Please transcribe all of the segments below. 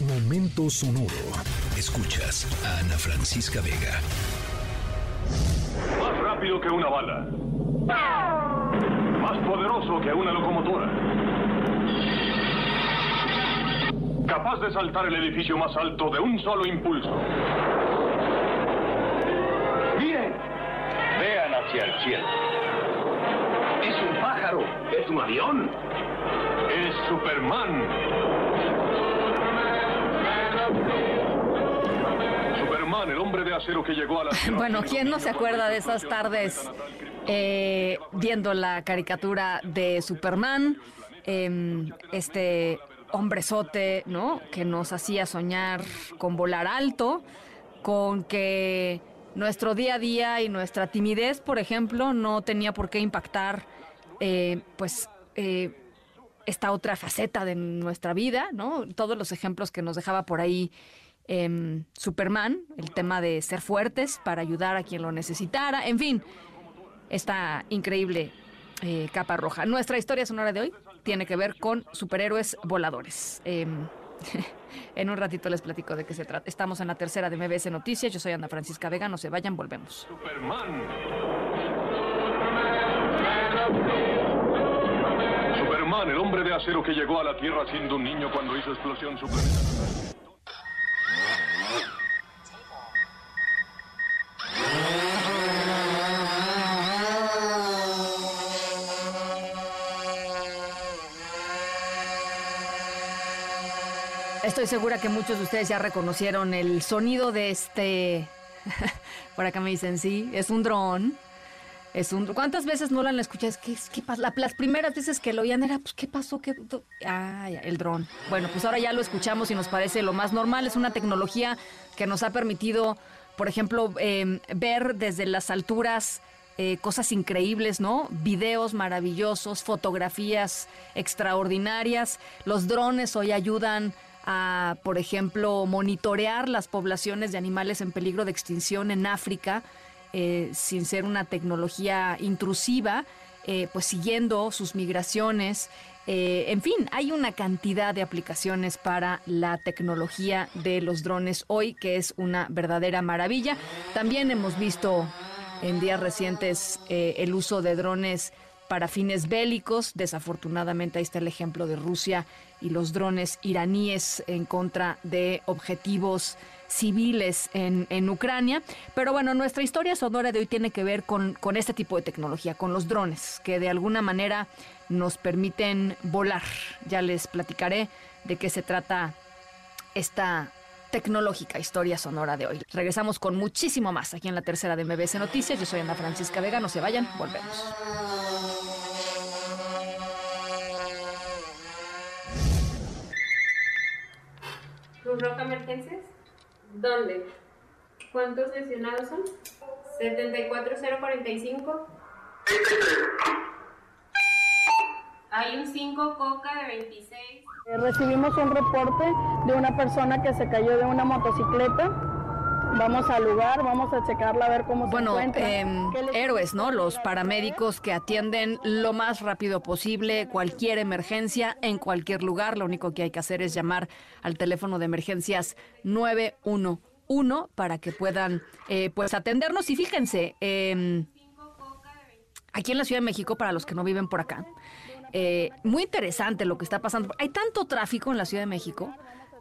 Momento sonoro. Escuchas a Ana Francisca Vega. Más rápido que una bala. Más poderoso que una locomotora. Capaz de saltar el edificio más alto de un solo impulso. Miren, vean hacia el cielo. Es un pájaro, es un avión. Es Superman. Superman, el hombre de acero que llegó a la. Bueno, ¿quién no se acuerda de esas tardes eh, viendo la caricatura de Superman? Em, este hombrezote, ¿no? Que nos hacía soñar con volar alto, con que nuestro día a día y nuestra timidez, por ejemplo, no tenía por qué impactar, eh, pues, eh, esta otra faceta de nuestra vida, ¿no? Todos los ejemplos que nos dejaba por ahí em, Superman, el tema de ser fuertes para ayudar a quien lo necesitara, en fin, esta increíble eh, capa roja. Nuestra historia sonora de hoy tiene que ver con superhéroes voladores. Em, en un ratito les platico de qué se trata. Estamos en la tercera de MBS Noticias. Yo soy Ana Francisca Vega. No se vayan, volvemos. Superman. El hombre de acero que llegó a la Tierra siendo un niño cuando hizo explosión su. Estoy segura que muchos de ustedes ya reconocieron el sonido de este. Por acá me dicen sí, es un dron. Es un, ¿Cuántas veces no lo han escuchado? Es que, es que pas- la- las primeras veces que lo oían era, pues, ¿qué pasó? ¿Qué, ah, ya, el dron. Bueno, pues ahora ya lo escuchamos y nos parece lo más normal. Es una tecnología que nos ha permitido, por ejemplo, eh, ver desde las alturas eh, cosas increíbles, ¿no? Videos maravillosos, fotografías extraordinarias. Los drones hoy ayudan a, por ejemplo, monitorear las poblaciones de animales en peligro de extinción en África, eh, sin ser una tecnología intrusiva, eh, pues siguiendo sus migraciones. Eh, en fin, hay una cantidad de aplicaciones para la tecnología de los drones hoy, que es una verdadera maravilla. También hemos visto en días recientes el uso de drones para fines bélicos. Desafortunadamente ahí está el ejemplo de Rusia y los drones iraníes en contra de objetivos civiles en, en Ucrania. Pero bueno, nuestra historia sonora de hoy tiene que ver con, con este tipo de tecnología, con los drones, que de alguna manera nos permiten volar. Ya les platicaré de qué se trata esta tecnológica historia sonora de hoy. Regresamos con muchísimo más aquí en la tercera de MBS Noticias. Yo soy Ana Francisca Vega, no se vayan, volvemos. ¿Cruz Roja Emergencias? ¿Dónde? ¿Cuántos lesionados son? 74045. Hay un 5 Coca de 26. Eh, Recibimos un reporte de una persona que se cayó de una motocicleta. Vamos al lugar, vamos a checarla a ver cómo se Bueno, encuentra. em, ¿Qué le- héroes, ¿no? Los paramédicos que atienden lo más rápido posible cualquier emergencia en cualquier lugar. Lo único que hay que hacer es llamar al teléfono de emergencias 911 para que puedan eh, pues atendernos. Y fíjense, em, aquí en la Ciudad de México, para los que no viven por acá, eh, muy interesante lo que está pasando. Hay tanto tráfico en la Ciudad de México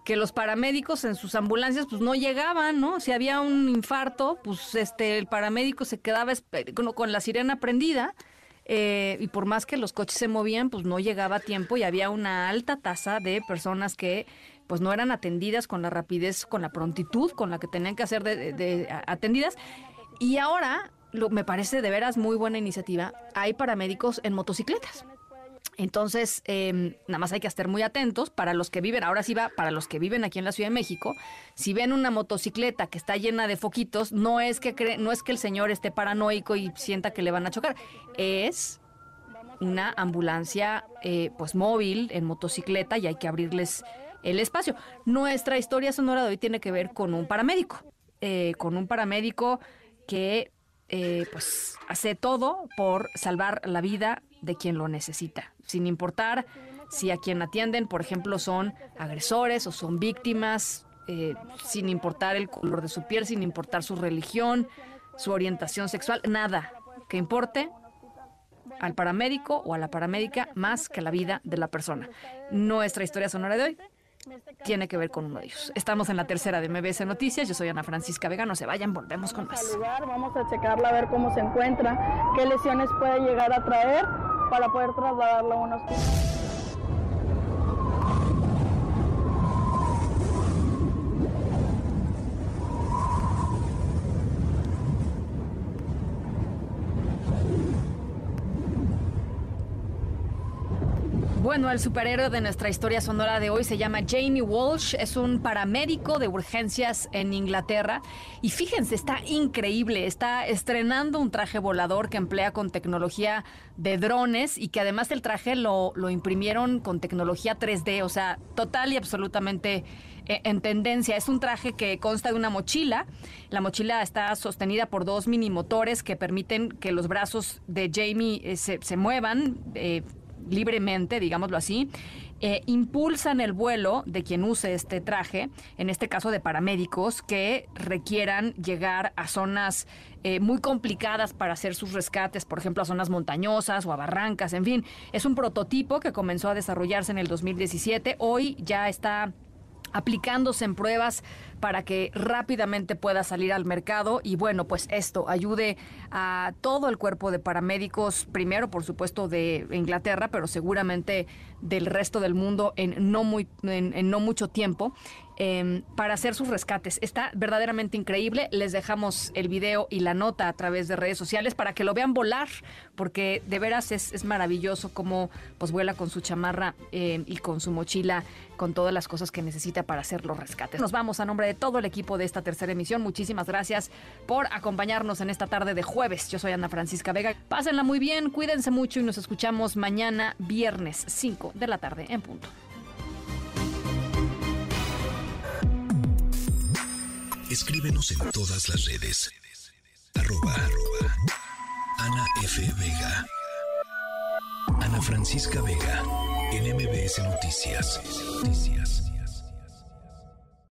que los paramédicos en sus ambulancias pues no llegaban, ¿no? Si había un infarto, pues este el paramédico se quedaba con, con la sirena prendida eh, y por más que los coches se movían, pues no llegaba a tiempo y había una alta tasa de personas que pues no eran atendidas con la rapidez, con la prontitud con la que tenían que ser de- de- atendidas. Y ahora, lo, me parece de veras muy buena iniciativa, hay paramédicos en motocicletas. Entonces, eh, nada más hay que estar muy atentos para los que viven, ahora sí va, para los que viven aquí en la Ciudad de México, si ven una motocicleta que está llena de foquitos, no es que cre- no es que el señor esté paranoico y sienta que le van a chocar, es una ambulancia eh, pues móvil en motocicleta y hay que abrirles el espacio. Nuestra historia sonora de hoy tiene que ver con un paramédico, eh, con un paramédico que eh, pues hace todo por salvar la vida de quien lo necesita, sin importar si a quien atienden, por ejemplo, son agresores o son víctimas, eh, sin importar el color de su piel, sin importar su religión, su orientación sexual, nada que importe al paramédico o a la paramédica más que la vida de la persona. Nuestra historia sonora de hoy tiene que ver con uno de ellos. Estamos en la tercera de MBS Noticias. Yo soy Ana Francisca Vega. No se vayan, volvemos con más. vamos a checarla a ver cómo se encuentra, qué lesiones puede llegar a traer para poder trasladarla a un. Bueno, el superhéroe de nuestra historia sonora de hoy se llama Jamie Walsh, es un paramédico de urgencias en Inglaterra y fíjense, está increíble, está estrenando un traje volador que emplea con tecnología de drones y que además el traje lo, imprimieron con tecnología 3D, o sea, total y absolutamente eh, en tendencia. Es un traje que consta de una mochila. La mochila está sostenida por dos mini motores que permiten que los brazos de Jamie eh, se, se, muevan. Eh, libremente, digámoslo así, eh, impulsan el vuelo de quien use este traje, en este caso de paramédicos, que requieran llegar a zonas eh, muy complicadas para hacer sus rescates, por ejemplo, a zonas montañosas o a barrancas, en fin. Es un prototipo que comenzó a desarrollarse en el 2017, hoy ya está aplicándose en pruebas para que rápidamente pueda salir al mercado y bueno, pues esto ayude a todo el cuerpo de paramédicos, primero por supuesto de Inglaterra, pero seguramente del resto del mundo en no, muy, en, no mucho tiempo. Em, para hacer sus rescates. Está verdaderamente increíble. Les dejamos el video y la nota a través de redes sociales para que lo vean volar, porque de veras es, maravilloso cómo pues vuela con su chamarra em, y con su mochila, con todas las cosas que necesita para hacer los rescates. Nos vamos a nombre de todo el equipo de esta tercera emisión. Muchísimas gracias por acompañarnos en esta tarde de jueves. Yo soy Ana Francisca Vega. Pásenla muy bien, cuídense mucho y nos escuchamos mañana viernes 5 de la tarde en punto. Escríbenos en todas las redes. Arroba, Ana F. Vega. Ana Francisca Vega. En MBS Noticias. Noticias.